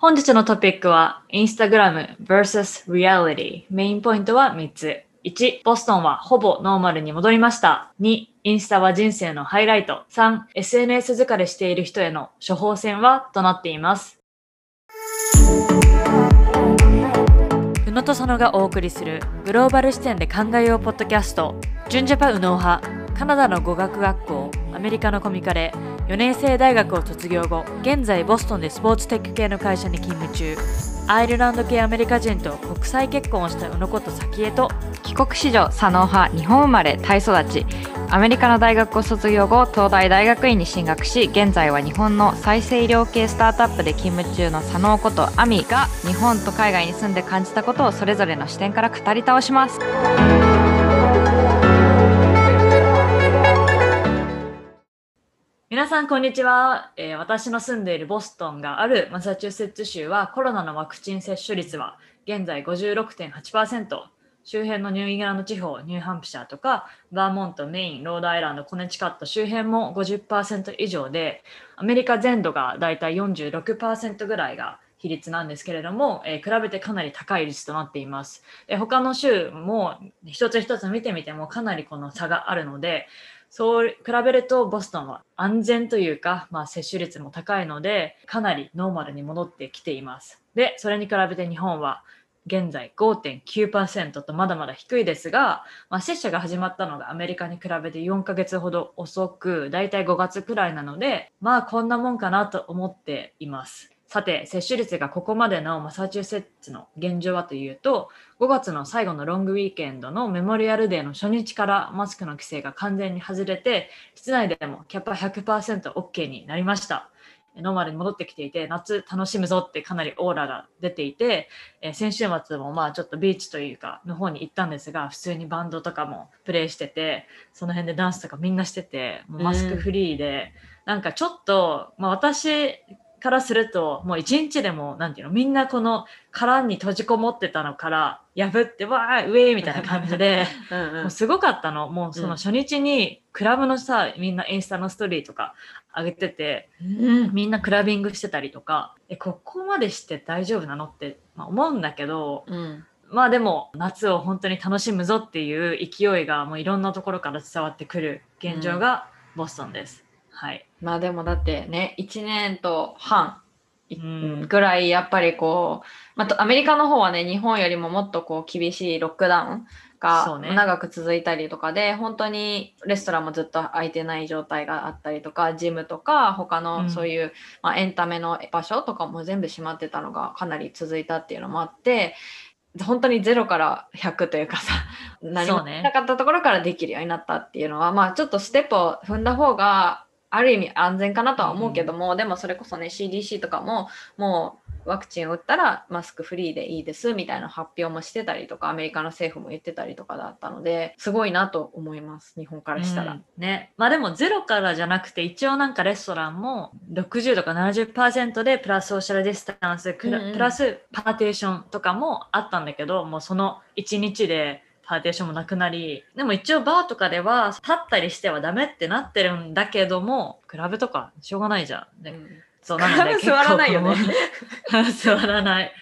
本日のトピックは Instagram vs Reality メインポイントは3つ1、ボストンはほぼノーマルに戻りました。2、インスタは人生のハイライト。3、SNS 疲れしている人への処方箋はとなっています。宇野と佐野がお送りするグローバル視点で考えようポッドキャスト。純ジャパ右脳派、カナダの語学学校、アメリカのコミカレ、4年生大学を卒業後、現在ボストンでスポーツテック系の会社に勤務中。アイルランド系アメリカ人と国際結婚をした宇野こと早恵と帰国子女左脳派日本生まれタイ育ちアメリカの大学を卒業後東大大学院に進学し現在は日本の再生医療系スタートアップで勤務中の左脳ことアミが日本と海外に住んで感じたことをそれぞれの視点から語り倒します皆さんこんにちは、えー私の住んでいるボストンがあるマサチューセッツ州はコロナのワクチン接種率は現在56.8%周辺のニューイングランド地方ニューハンプシャーとかバーモントメインロードアイランドコネチカット周辺も50%以上でアメリカ全土がだいたい46%ぐらいが比率なんですけれども、えー比べてかなり高い率となっています。他の州も一つ一つ見てみてもかなりこの差があるのでそう比べるとボストンは安全というか、まあ、接種率も高いのでかなりノーマルに戻ってきています。でそれに比べて日本は現在5.9%とまだまだ低いですが、まあ、接種が始まったのがアメリカに比べて4ヶ月ほど遅くだいたい5月くらいなのでまあこんなもんかなと思っています。さて、接種率がここまでのマサチューセッツの現状はというと、5月の最後のロングウィーケンドのメモリアルデーの初日からマスクの規制が完全に外れて、室内でもキャパ 100%OK になりました。ノーマルに戻ってきていて、夏楽しむぞってかなりオーラが出ていて、えー先週末もまあちょっとビーチというかの方に行ったんですが、普通にバンドとかもプレイしてて、その辺でダンスとかみんなしてて、もうマスクフリーで、なんかちょっと、まあ私からすると、もう一日でも、なんていうの、みんなこの殻に閉じこもってたのから、破って、わー、ウェーみたいな感じで、うんもうすごかったの。もうその初日に、クラブのさ、みんなインスタのストーリーとか上げてて、うんみんなクラビングしてたりとか、え、ここまでして大丈夫なのって、まあ、思うんだけど、うんまあでも、夏を本当に楽しむぞっていう勢いが、もういろんなところから伝わってくる現状がボストンです。はい。まあでもだってね1年と半ぐらいやっぱりこう、まあ、とアメリカの方はね日本よりももっとこう厳しいロックダウンが長く続いたりとかで、本当にレストランもずっと開いてない状態があったりとかジムとか他うん。のそういう、まあ、エンタメの場所とかも全部閉まってたのがかなり続いたっていうのもあって本当にゼロから100というかさ何もなかったところからできるようになったっていうのは、まあちょっとステップを踏んだ方がある意味安全かなとは思うけども、でもそれこそね CDC とかももうワクチンを打ったらマスクフリーでいいですみたいな発表もしてたりとかアメリカの政府も言ってたりとかだったのですごいなと思います日本からしたら。うんね。まあでもゼロからじゃなくて、一応なんかレストランも60とか70%でプラスソーシャルディスタンス、クラうんうんプラスパーテーションとかもあったんだけど、もうその1日でパーテーションもなくなり、でも一応バーとかでは立ったりしてはダメってなってるんだけども、クラブとかしょうがないじゃん。でうんそうなので 座らないよね結構 座らない。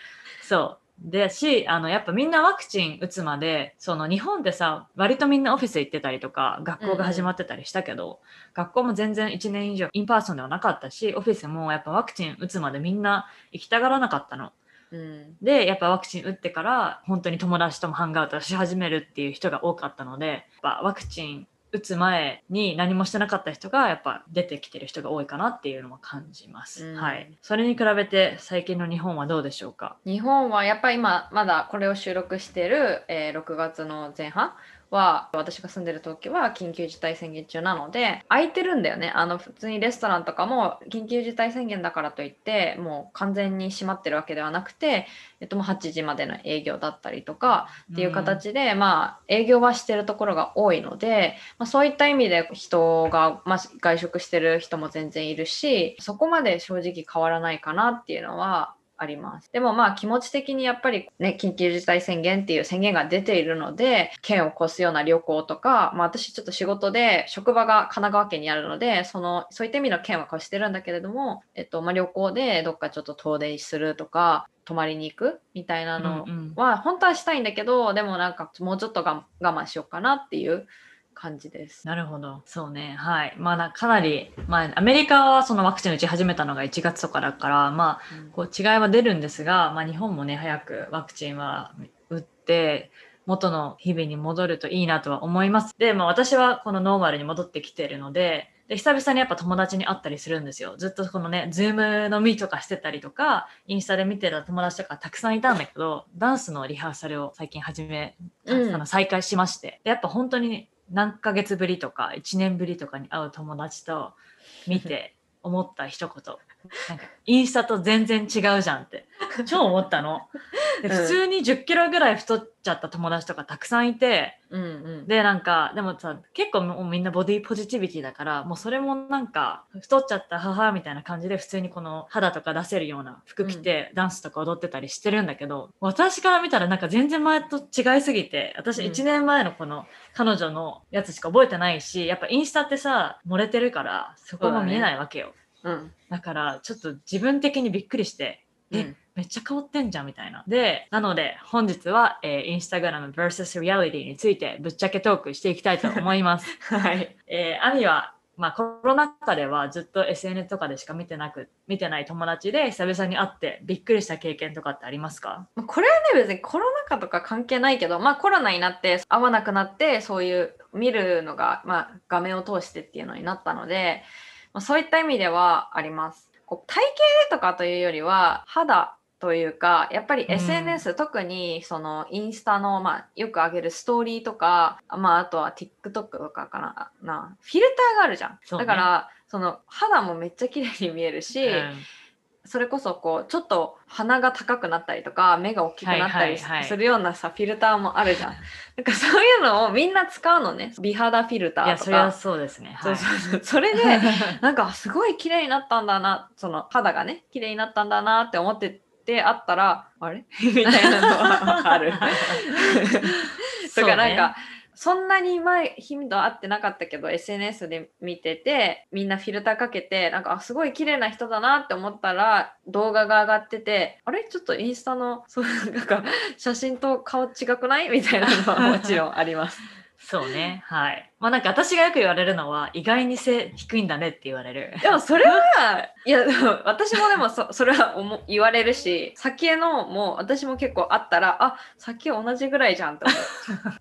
そう。でし、あの、やっぱみんなワクチン打つまで、その日本でさ、割とみんなオフィス行ってたりとか、学校が始まってたりしたけど、学校も全然1年以上 in person ではなかったし、オフィスもやっぱワクチン打つまでみんな行きたがらなかったの。うんで、やっぱワクチン打ってから、本当に友達ともハンガウトし始めるっていう人が多かったので、やっぱワクチン打つ前に何もしてなかった人がやっぱ出てきてる人が多いかなっていうのも感じます。うんはい。それに比べて最近の日本はどうでしょうか？日本はやっぱり今まだこれを収録してる、えー6月の前半は私が住んでる東京は緊急事態宣言中なので空いてるんだよね。あの普通にレストランとかも緊急事態宣言だからといってもう完全に閉まってるわけではなくて、えっと、もう8時までの営業だったりとかっていう形で、まあ営業はしてるところが多いので、まあ、そういった意味で人が、まあ、外食してる人も全然いるしそこまで正直変わらないかなっていうのはあります。でもまあ気持ち的にやっぱりね、緊急事態宣言っていう宣言が出ているので、県を越すような旅行とか、まあ私ちょっと仕事で職場が神奈川県にあるので、その、そういった意味の県は越してるんだけれども、えっと、まあ旅行でどっかちょっと遠出するとか、泊まりに行くみたいなのうんうんは本当はしたいんだけど、でもなんかもうちょっとが我慢しようかなっていう感じです。なるほど。そうね。はい。まあな、かなり、まあ、アメリカはそのワクチン打ち始めたのが1月とかだから、まあ、こう違いは出るんですが、まあ、日本もね、早くワクチンは打って、元の日々に戻るといいなとは思います。で、まあ私はこのノーマルに戻ってきてるので、で、久々にやっぱ友達に会ったりするんですよ。ずっとこのね、ズーム飲みとかしてたりとか、インスタで見てた友達とかたくさんいたんだけど、ダンスのリハーサルを最近始め、うんあの再開しまして。でやっぱ本当に何ヶ月ぶりとか1年ぶりとかに会う友達と見て思った一言。なんかインスタと全然違うじゃんって。超思ったの。でうん。普通に10キロぐらい太っちゃった友達とかたくさんいて、うんうん。でなんかでもさ結構もうみんなボディポジティビティだからもうそれもなんか太っちゃった母みたいな感じで普通にこの肌とか出せるような服着て、ダンスとか踊ってたりしてるんだけど私から見たらなんか全然前と違いすぎて私うん。1年前のこの彼女のやつしか覚えてないしやっぱインスタってさ漏れてるからそこも見えないわけようん。だからちょっと自分的にびっくりしてえうんめっちゃ変わってんじゃんみたいな。で、なので本日は、えー、インスタグラム vs リアリティについてぶっちゃけトークしていきたいと思います。はい。えー、アミは、まあ、コロナ禍ではずっと SNS とかでしか見てなく、見てない友達で久々に会ってびっくりした経験とかってありますか？まあこれはね別にコロナ禍とか関係ないけどまあコロナになって会わなくなってそういう見るのが、まあ、画面を通してっていうのになったので、まあ、そういった意味ではあります。こう体型でとかというよりは肌というかやっぱりうん。SNS、特にそのインスタの、まあ、よく上げるストーリーとか、まあ、あとは TikTok とかかな。なフィルターがあるじゃん、ね。だからその肌もめっちゃ綺麗に見えるし、うんそれこそこうちょっと鼻が高くなったりとか目が大きくなったりするようなさフィルターもあるじゃん。なんかそういうのをみんな使うのね美肌フィルタいや、ーとそれはか。そうですね。そうはいそうそうそれで なんかすごい綺麗になったんだなその肌がね綺麗になったんだなって思っててあったらあれ？みたいなのはある。とかなんか、そんなに前頻度合ってなかったけど SNS で見ててみんなフィルターかけてなんかあすごい綺麗な人だなって思ったら動画が上がっててあれ？ちょっとインスタのそうなんか写真と顔違くない？みたいなのはもちろんあります。そうね。はい。まあなんか私がよく言われるのは意外に背低いんだねって言われる。でもそれはいや 私もでもそそれは思言われるし先のも私も結構あったらあ先同じぐらいじゃんって思う。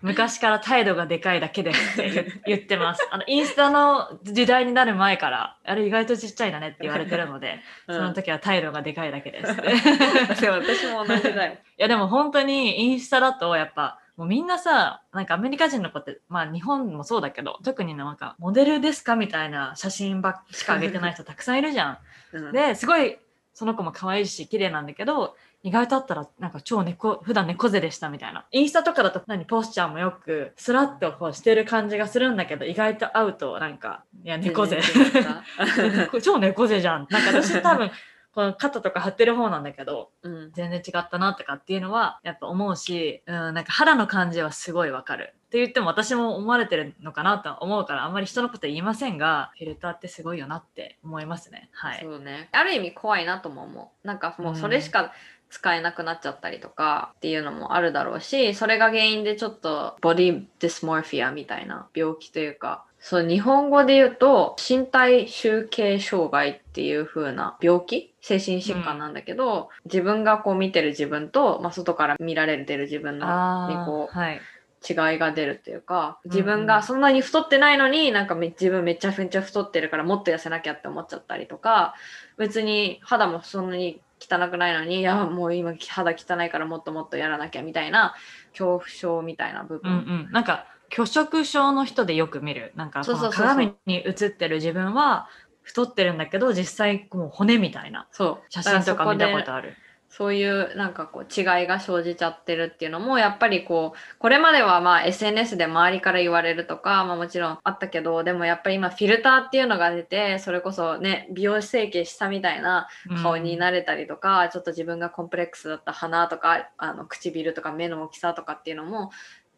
昔から態度がでかいだけでって言言ってます。あの、インスタの時代になる前から、あれ意外とちっちゃいんだねって言われてるので、その時は態度がでかいだけです。い でも私も同じだよ。や、でも本当にインスタだとやっぱ、もうみんなさ、なんかアメリカ人の子って、まあ日本もそうだけど、特になんか、モデルですかみたいな写真ばっしか上げてない人 たくさんいるじゃん。うんで、すごい、その子も可愛いし、綺麗なんだけど、意外とあったら、なんか超猫、普段猫背でしたみたいな。インスタとかだと、何、ポスチャーもよく、スラッとこうしてる感じがするんだけど、意外と会うと、なんか、いや、猫背。超猫背じゃん。なんか私多分、この肩とか張ってる方なんだけど、うん全然違ったなとかっていうのは、やっぱ思うし、うん、なんか肌の感じはすごいわかる。って言っても私も思われてるのかなとは思うから、あんまり人のこと言いませんが、フィルターってすごいよなって思いますね。はい。そうね。ある意味怖いなとも思う。なんかもうそれしか使えなくなっちゃったりとかっていうのもあるだろうし、それが原因でちょっとボディディスモーフィアみたいな病気というか、そう、日本語で言うと身体集計障害っていう風な病気精神疾患なんだけど、自分がこう見てる自分と、まあ、外から見られてる自分のあにこうーはい。違いが出るっていうかうん自分がそんなに太ってないのになんかめ自分めっちゃめっちゃ太ってるからもっと痩せなきゃって思っちゃったりとか別に肌もそんなに汚くないのにいやもう今肌汚いからもっともっとやらなきゃみたいな恐怖症みたいな部分、うんうん、なんか拒食症の人でよく見る。なんか鏡に映ってる自分は太ってるんだけど実際もう骨みたいな。そう。写真とか見たことあある。そういうなんかこう違いが生じちゃってるっていうのもやっぱりこうこれまではまあ SNS で周りから言われるとか、まあ、もちろんあったけどでもやっぱり今フィルターっていうのが出てそれこそね美容整形したみたいな顔になれたりとか、ちょっと自分がコンプレックスだった鼻とかあの唇とか目の大きさとかっていうのも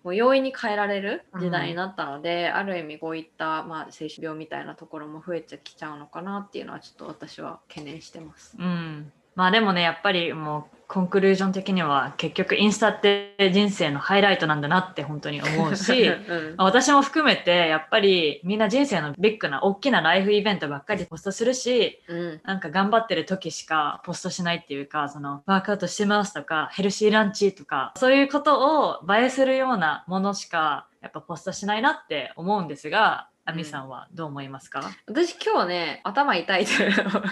もう容易に変えられる時代になったので、ある意味こういった、まあ、精神病みたいなところも増えてきちゃうのかなっていうのはちょっと私は懸念してます。うん。まあでもね、やっぱりもうコンクルージョン的には結局インスタって人生のハイライトなんだなって本当に思うし、うん。まあ私も含めてやっぱりみんな人生のビッグな大きなライフイベントばっかりポストするし、うん。なんか頑張ってる時しかポストしないっていうか、そのワークアウトしてますとか、ヘルシーランチとか、そういうことを映えするようなものしかやっぱポストしないなって思うんですが、アミさんはどう思いますか、私今日ね頭痛いというのを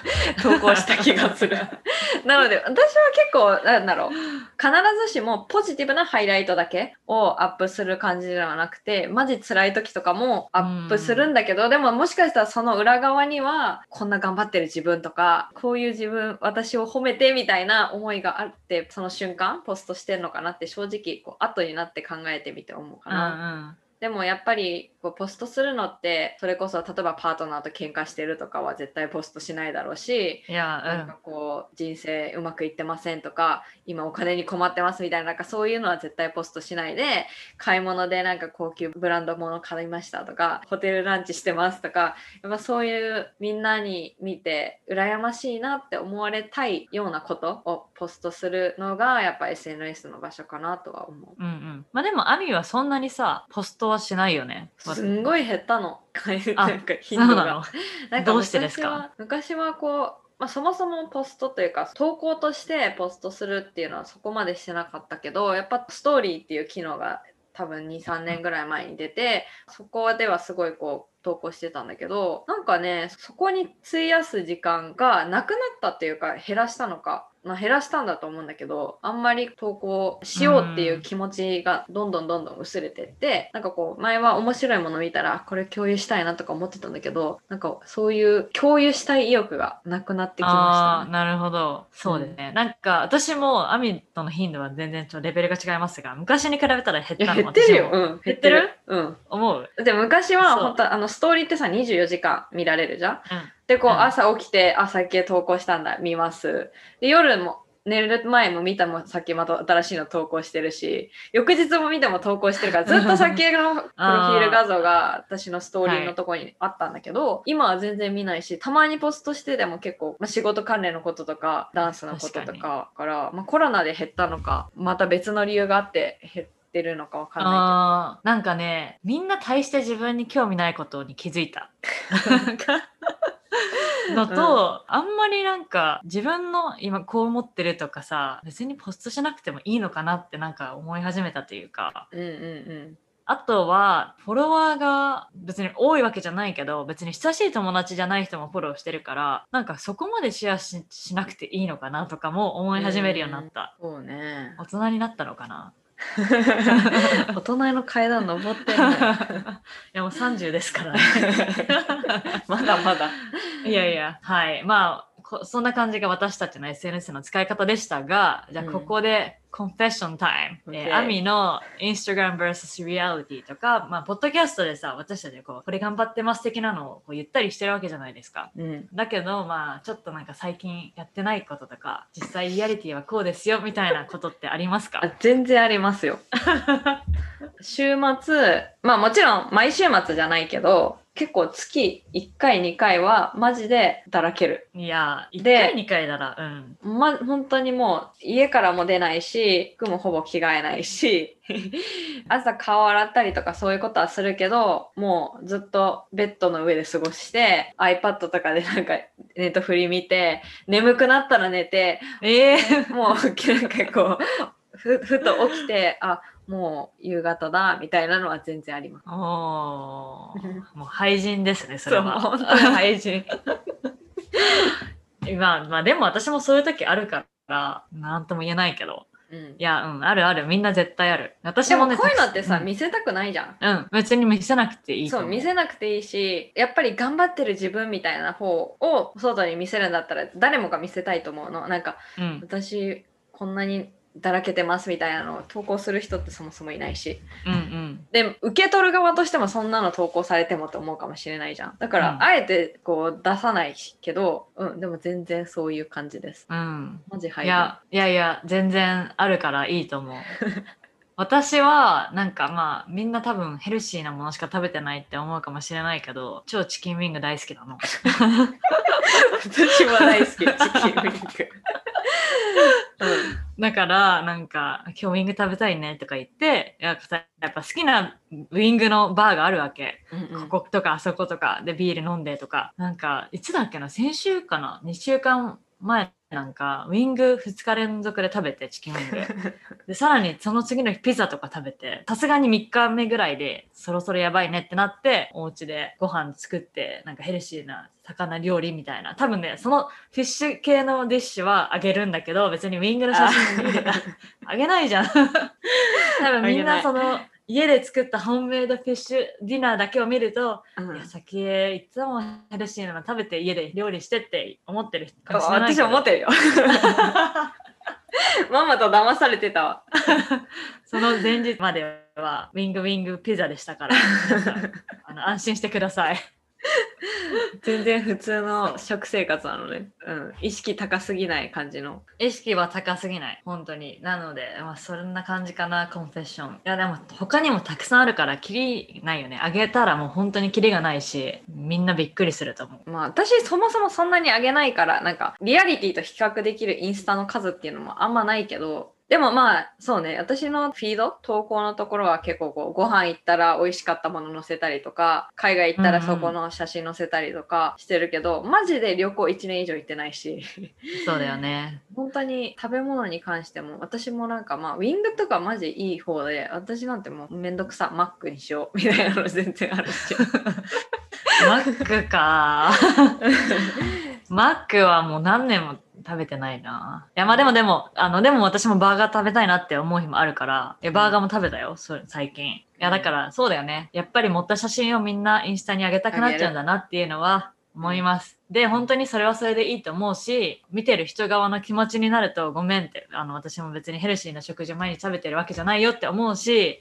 投稿した気がする。なので私は結構なんだろう。必ずしもポジティブなハイライトだけをアップする感じではなくてマジ辛い時とかもアップするんだけどでももしかしたらその裏側にはこんな頑張ってる自分とかこういう自分私を褒めてみたいな思いがあってその瞬間ポストしてんのかなって正直こう後になって考えてみて思うかうんな。でもやっぱりこうポストするのってそれこそ例えばパートナーと喧嘩してるとかは絶対ポストしないだろうし、うん。いや、なんかこう人生うまくいってませんとか今お金に困ってますみたいななんかそういうのは絶対ポストしないで買い物でなんか高級ブランド物買いましたとかホテルランチしてますとかやっぱそういうみんなに見て羨ましいなって思われたいようなことをポストするのがやっぱ SNS の場所かなとは思う。うんうん。まあでも、アミはそんなにさ、ポストはしないよね。すんごい減ったの。あなんか頻度がな どうしてですか？昔は昔はこう、まあ、そもそもポストというか投稿としてポストするっていうのはそこまでしてなかったけどやっぱストーリーっていう機能が多分23年ぐらい前に出てそこではすごいこう投稿してたんだけどなんかねそこに費やす時間がなくなったっていうか減らしたのか、まあ、減らしたんだと思うんだけどあんまり投稿しようっていう気持ちがどんどんどんどん薄れてってなんかこう前は面白いもの見たらこれ共有したいなとか思ってたんだけどなんかそういう共有したい意欲がなくなってきあましたね。なるほど。そうですね。なんか、私もアミとの頻度は全然ちょっとレベルが違いますが、昔に比べたら減ったの減ってるよ。うん、減ってる？うん。思う？で昔は本当あのストーリーってさ24時間見られるじゃん。うん。でこう、うん。朝起きてあさっき投稿したんだ。見ます。で夜も寝る前も見たもさっきまた新しいの投稿してるし。翌日も見ても投稿してるから ずっとさっきのプロフィール画像が私のストーリーのところにあったんだけど、今は全然見ないし、たまにポストしてでも結構、まあ、仕事関連のこととか、ダンスのこととかから、まあ、コロナで減ったのか、また別の理由があって減ってるのかわかんなあー。なんかね、みんな大して自分に興味ないことに気づいた。のと、あんまりなんか自分の今こう思ってるとかさ別にポストしなくてもいいのかなってなんか思い始めたというかけど。うんうんあとはフォロワーが別に多いわけじゃないけど別に親しい友達じゃない人もフォローしてるからなんかそこまでシェアししなくていいのかなとかも思い始めるようになった。うん。そうね。大人になったのかな 大人の階段登ってるね。いやもう30ですからね。まだまだ。いやいや、はい。まあ、こそんな感じが私たちの SNS の使い方でしたが、じゃあうんここで、コンフェッションタイム、え OK ーアミの Instagram vs Reality とか、まあ、ポッドキャストでさ、私たちこう、これ頑張ってます的なのをこう言ったりしてるわけじゃないですか。うん。だけど、まあ、ちょっとなんか最近やってないこととか、実際リアリティはこうですよ、みたいなことってありますか？あ全然ありますよ。週末、まあもちろん毎週末じゃないけど、結構月1回2回はマジでだらける。いや、1で回2回なら、うん。ま、本当にもう家からも出ないし、服もほぼ着替えないし、朝顔洗ったりとかそういうことはするけど、もうずっとベッドの上で過ごして、iPad とかでなんかネットフリ見て、眠くなったら寝て、ええもうなんかこうふふと起きてあもう夕方だみたいなのは全然あります。おー もう廃人ですね、それは。本当に 廃人。まあ、まあでも私もそういう時あるから、なんとも言えないけど。うんいや、うん、あるある。みんな絶対ある。私でももね、こういうのってさ、うん見せたくないじゃん。うん、別に見せなくていいとそう。見せなくていいしやっぱり頑張ってる自分みたいな方を外に見せるんだったら誰もが見せたいと思うのなんかうん。私こんなにだらけてますみたいなのを投稿する人ってそもそもいないし。うんうん。で受け取る側としてもそんなの投稿されてもと思うかもしれないじゃん。だから、うん。あえてこう出さないけど、うん、でも全然そういう感じです。うん。マジ入る。いやいやいや全然あるからいいと思う 私はなんかまあみんな多分ヘルシーなものしか食べてないって思うかもしれないけど超チキンウィング大好きなの。私も大好き チキンウィング、だからなんか今日ウィング食べたいねとか言ってやっぱやっぱ好きなウィングのバーがあるわけ。うんうん。こことかあそことかでビール飲んでとか。なんかいつだっけな？先週かな？2週間前なんかウィング2日連続で食べてチキンウィング。でさらにその次の日ピザとか食べてさすがに3日目ぐらいでそろそろやばいねってなってお家でご飯作ってなんかヘルシーな魚料理みたいな。多分ねそのフィッシュ系のディッシュはあげるんだけど別にウィングの写真見てあげないじゃん。多分みんなその家で作ったホームメイドフィッシュディナーだけを見るとうん。いや先へいつもヘルシーなの食べて家で料理してって思ってるかもしれない私思ってるよ。ママと騙されてたわ。その前日まではウィングウィングピザでしたから。あの安心してください全然普通の食生活なのね、うん、意識高すぎない感じの。意識は高すぎない。本当に。なので、まあ、そんな感じかなコンフェッション。いやでも他にもたくさんあるからキリないよね。あげたらもう本当にキリがないしみんなびっくりすると思う。まあ私そもそもそんなにあげないからなんかリアリティと比較できるインスタの数っていうのもあんまないけどでもまあそうね。私のフィード投稿のところは結構こうご飯行ったら美味しかったもの載せたりとか海外行ったらそこの写真載せたりとかしてるけど、マジで旅行1年以上行ってないし。そうだよね。本当に食べ物に関しても私もなんかまあウィングとかマジいい方で私なんてもうめんどくさマックにしようみたいなの全然あるし。マックか。マックはもう何年も食べてないな。いやまあでもでも、あのでも私もバーガー食べたいなって思う日もあるから、いやバーガーも食べたよ、それ最近。いやだからそうだよね。やっぱり持った写真をみんなインスタに上げたくなっちゃうんだなっていうのは思います。で、本当にそれはそれでいいと思うし、見てる人側の気持ちになるとごめんって、あの私も別にヘルシーな食事を毎日食べてるわけじゃないよって思うし、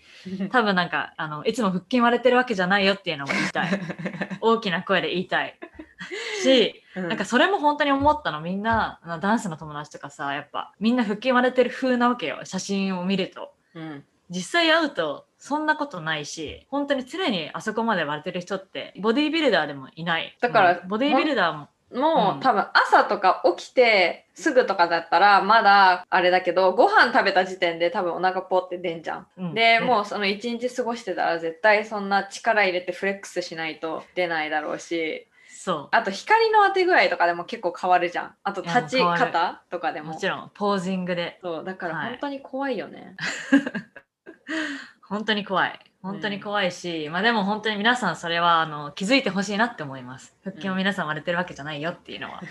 多分なんか、あの、いつも腹筋割れてるわけじゃないよっていうのも言いたい。大きな声で言いたい。し、なんかそれも本当に思ったの。みんなダンスの友達とかさやっぱみんな腹筋割れてる風なわけよ。写真を見ると。うん。実際会うとそんなことないし本当に常にあそこまで割れてる人ってボディービルダーでもいない。だからボディービルダーももう、うん。多分朝とか起きてすぐとかだったらまだあれだけどご飯食べた時点で多分お腹ポって出んじゃん。うん。で、ね。もうその一日過ごしてたら絶対そんな力入れてフレックスしないと出ないだろうしそあと光の当て具合とかでも結構変わるじゃん。あと立ち方とかでも。うもちろんポージングで。そうだからはい。本当に怖いよね、本当に怖い。本当に怖いし、まあでも本当に皆さんそれはあの気づいてほしいなって思います。腹筋を皆さん割れてるわけじゃないよっていうのは、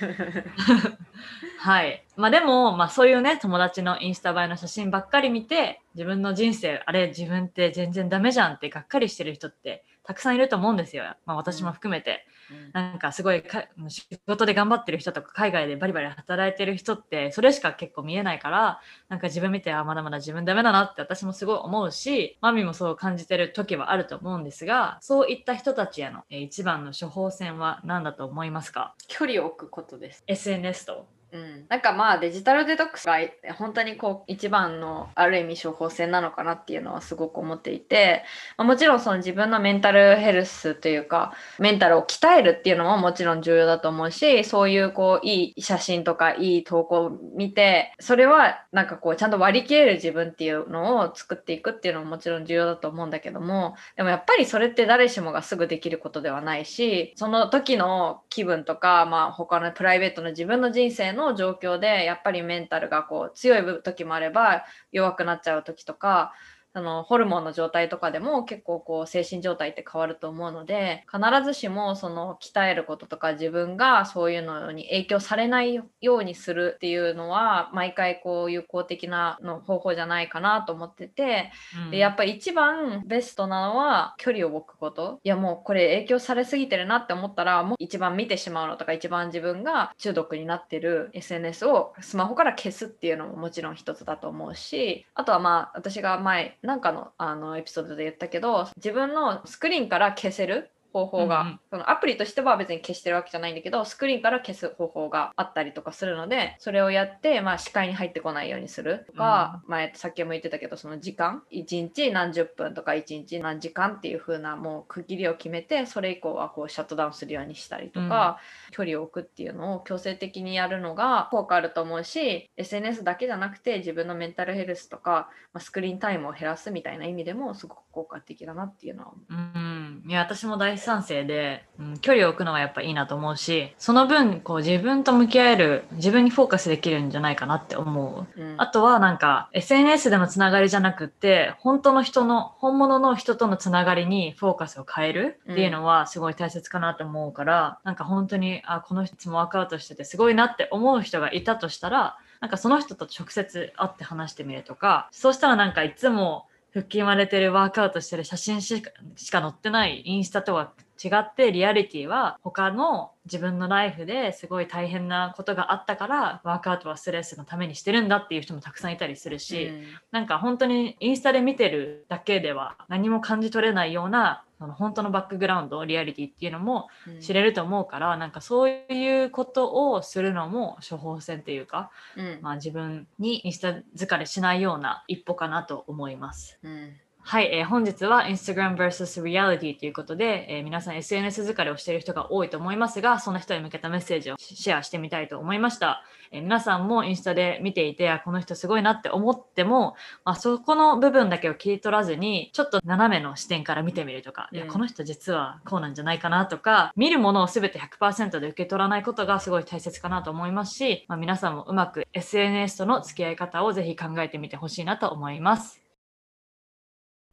はい。まあでも、まあそういうね、友達のインスタ映えの写真ばっかり見て、自分の人生、あれ自分って全然ダメじゃんってがっかりしてる人ってたくさんいると思うんですよ。まあ私も含めて。なんかすごいか仕事で頑張ってる人とか海外でバリバリ働いてる人ってそれしか結構見えないからなんか自分見てあまだまだ自分ダメだなって私もすごい思うしマミもそう感じてる時はあると思うんですがそういった人たちへのえー一番の処方箋は何だと思いますか？距離を置くことです ?SNS と。うん、なんかまあデジタルデトックスが本当にこう一番のある意味処方箋なのかなっていうのはすごく思っていて、まあもちろんその自分のメンタルヘルスというかメンタルを鍛えるっていうのももちろん重要だと思うしそういうこういい写真とかいい投稿を見てそれはなんかこうちゃんと割り切れる自分っていうのを作っていくっていうのももちろん重要だと思うんだけどもでもやっぱりそれって誰しもがすぐできることではないしその時の気分とか、まあ、他のプライベートの自分の人生のの状況でやっぱりメンタルがこう強い時もあれば弱くなっちゃう時とかそのホルモンの状態とかでも結構こう精神状態って変わると思うので必ずしもその鍛えることとか自分がそういうのに影響されないようにするっていうのは毎回こう有効的なの方法じゃないかなと思ってて、うん。でやっぱり一番ベストなのは距離を置くこと。いやもうこれ影響されすぎてるなって思ったらもう一番見てしまうのとか一番自分が中毒になってる SNS をスマホから消すっていうのももちろん一つだと思うしあとはまあ私が前なんかのあのエピソードで言ったけど自分のスクリーンから消せる方法が、うんうん。そのアプリとしては別に消してるわけじゃないんだけどスクリーンから消す方法があったりとかするのでそれをやって、まあ、視界に入ってこないようにするとか、前さっきも言ってたけどその時間1日何十分とか1日何時間っていう風なもう区切りを決めてそれ以降はこうシャットダウンするようにしたりとか、距離を置くっていうのを強制的にやるのが効果あると思うし SNS だけじゃなくて自分のメンタルヘルスとか、まあ、スクリーンタイムを減らすみたいな意味でもすごく効果的だなっていうのは思う。うん、いや私も大賛成で、うん、距離を置くのはやっぱいいなと思うしその分こう自分と向き合える自分にフォーカスできるんじゃないかなって思う。うん。あとはなんか SNS でのつながりじゃなくって本当の人の本物の人とのつながりにフォーカスを変えるっていうのはすごい大切かなと思うから、なんか本当にあこの人いつもワークアウトしててすごいなって思う人がいたとしたらなんかその人と直接会って話してみるとかそうしたらなんかいつも腹筋割れてるワークアウトしてる写真しかしか載ってないインスタとは違ってリアリティは他の自分のライフですごい大変なことがあったからワークアウトはストレスのためにしてるんだっていう人もたくさんいたりするし、なんか本当にインスタで見てるだけでは何も感じ取れないようなその本当のバックグラウンドリアリティっていうのもうん。知れると思うから、なんかそういうことをするのも処方箋っていうか、うん。まあ、自分にインスタ疲れしないような一歩かなと思います。うんはい、えー本日は Instagram vs Reality ということで、えー皆さん SNS 疲れをしている人が多いと思いますが、そんな人に向けたメッセージをシェアしてみたいと思いました。えー皆さんもインスタで見ていて、あこの人すごいなって思っても、まあ、そこの部分だけを切り取らずに、ちょっと斜めの視点から見てみるとか、いやうんこの人実はこうなんじゃないかなとか、見るものを全て100%で受け取らないことがすごい大切かなと思いますし、まあ、皆さんもうまく SNS との付き合い方をぜひ考えてみてほしいなと思います。